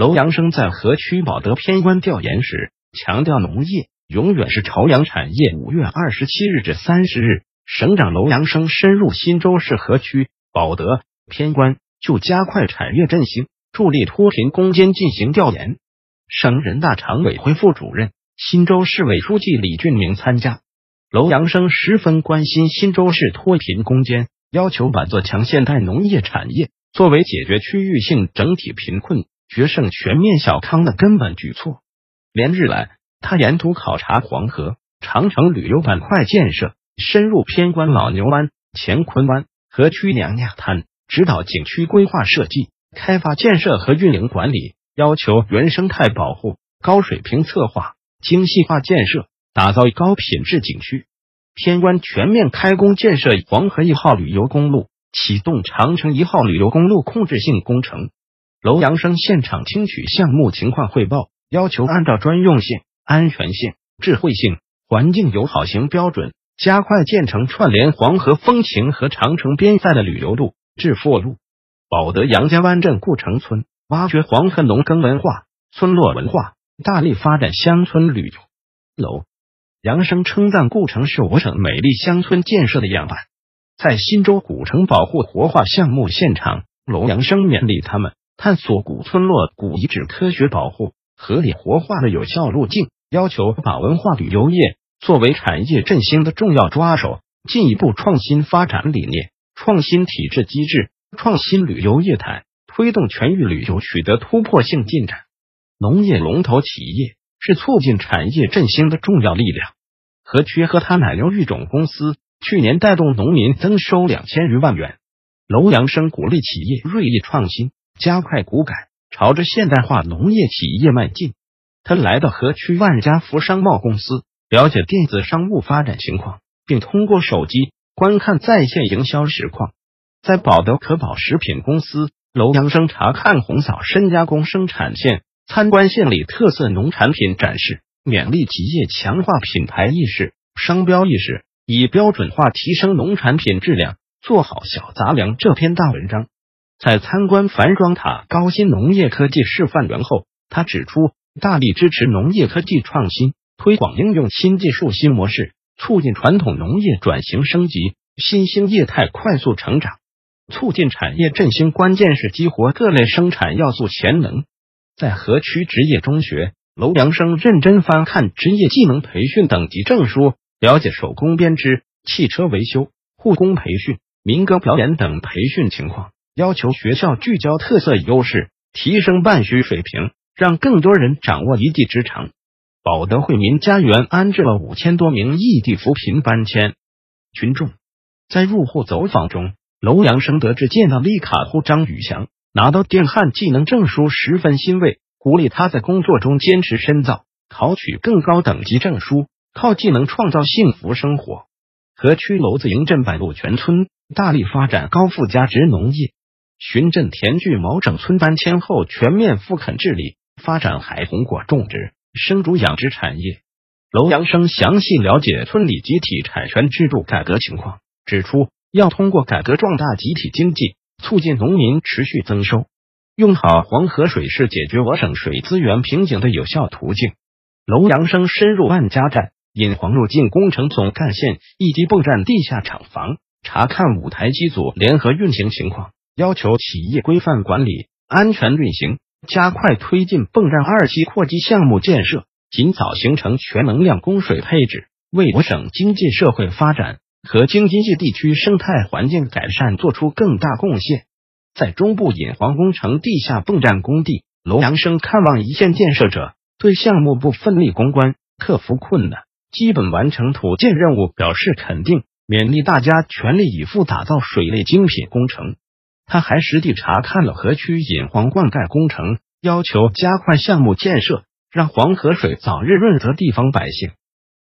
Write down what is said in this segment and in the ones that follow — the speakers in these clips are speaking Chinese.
楼阳生在河区保德偏关调研时强调，农业永远是朝阳产业。五月二十七日至三十日，省长楼阳生深入新州市河区保德偏关，就加快产业振兴、助力脱贫攻坚进行调研。省人大常委会副主任、新州市委书记李俊明参加。楼阳生十分关心新州市脱贫攻坚，要求把做强现代农业产业作为解决区域性整体贫困。决胜全面小康的根本举措。连日来，他沿途考察黄河、长城旅游板块建设，深入偏关老牛湾、乾坤湾、河曲娘娘滩，指导景区规划设计、开发建设和运营管理，要求原生态保护、高水平策划、精细化建设，打造高品质景区。偏关全面开工建设黄河一号旅游公路，启动长城一号旅游公路控制性工程。楼阳生现场听取项目情况汇报，要求按照专用性、安全性、智慧性、环境友好型标准，加快建成串联黄河风情和长城边塞的旅游路、致富路。保德杨家湾镇顾城村挖掘黄河农耕文化、村落文化，大力发展乡村旅游。楼杨生称赞顾城是我省美丽乡村建设的样板。在新州古城保护活化项目现场，楼阳生勉励他们。探索古村落、古遗址科学保护、合理活化的有效路径，要求把文化旅游业作为产业振兴的重要抓手，进一步创新发展理念，创新体制机制，创新旅游业态，推动全域旅游取得突破性进展。农业龙头企业是促进产业振兴的重要力量。河区和他奶牛育种公司去年带动农民增收两千余万元。楼阳生鼓励企业锐意创新。加快股改，朝着现代化农业企业迈进。他来到河区万家福商贸公司，了解电子商务发展情况，并通过手机观看在线营销实况。在保德可保食品公司，楼阳生查看红枣深加工生产线，参观县里特色农产品展示，勉励企业强化品牌意识、商标意识，以标准化提升农产品质量，做好小杂粮这篇大文章。在参观樊庄塔高新农业科技示范园后，他指出，大力支持农业科技创新，推广应用新技术新模式，促进传统农业转型升级，新兴业态快速成长，促进产业振兴。关键是激活各类生产要素潜能。在河区职业中学，楼阳生认真翻看职业技能培训等级证书，了解手工编织、汽车维修、护工培训、民歌表演等培训情况。要求学校聚焦特色优势，提升办学水平，让更多人掌握一技之长。保德惠民家园安置了五千多名异地扶贫搬迁群众。在入户走访中，楼阳生得知见到立卡户张宇翔拿到电焊技能证书，十分欣慰，鼓励他在工作中坚持深造，考取更高等级证书，靠技能创造幸福生活。河区娄子营镇百路全村大力发展高附加值农业。巡镇田聚毛整村搬迁后，全面复垦治理，发展海红果种植、生猪养殖产业。楼阳生详细了解村里集体产权制度改革情况，指出要通过改革壮大集体经济，促进农民持续增收，用好黄河水是解决我省水资源瓶颈的有效途径。楼阳生深入万家寨引黄入境工程总干线一级泵站地下厂房，查看五台机组联合运行情况。要求企业规范管理、安全运行，加快推进泵站二期扩机项目建设，尽早形成全能量供水配置，为我省经济社会发展和京津冀地区生态环境改善做出更大贡献。在中部引黄工程地下泵站工地，楼阳生看望一线建设者，对项目部奋力攻关、克服困难、基本完成土建任务表示肯定，勉励大家全力以赴打造水利精品工程。他还实地查看了河区引黄灌溉工程，要求加快项目建设，让黄河水早日润泽地方百姓。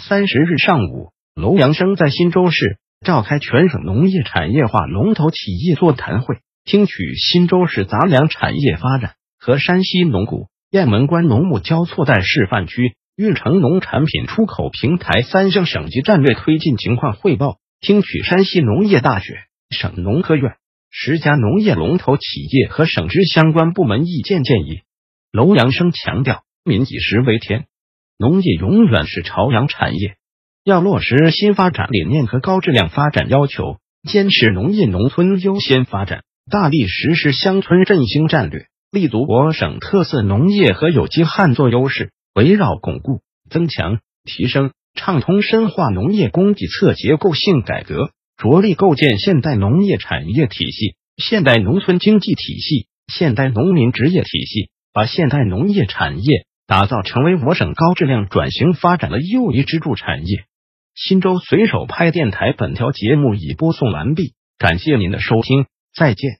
三十日上午，楼阳生在新州市召开全省农业产业化龙头企业座谈会，听取新州市杂粮产业发展和山西农谷、雁门关农牧交错带示范区运城农产品出口平台三项省级战略推进情况汇报，听取山西农业大学、省农科院十家农业龙头企业和省直相关部门意见建议。楼阳生强调，民以食为天。农业永远是朝阳产业，要落实新发展理念和高质量发展要求，坚持农业农村优先发展，大力实施乡村振兴战略，立足我省特色农业和有机旱作优势，围绕巩固、增强、提升、畅通、深化农业供给侧结构性改革，着力构建现代农业产业体系、现代农村经济体系、现代农民职业体系，把现代农业产业。打造成为我省高质量转型发展的又一支柱产业。新州随手拍电台本条节目已播送完毕，感谢您的收听，再见。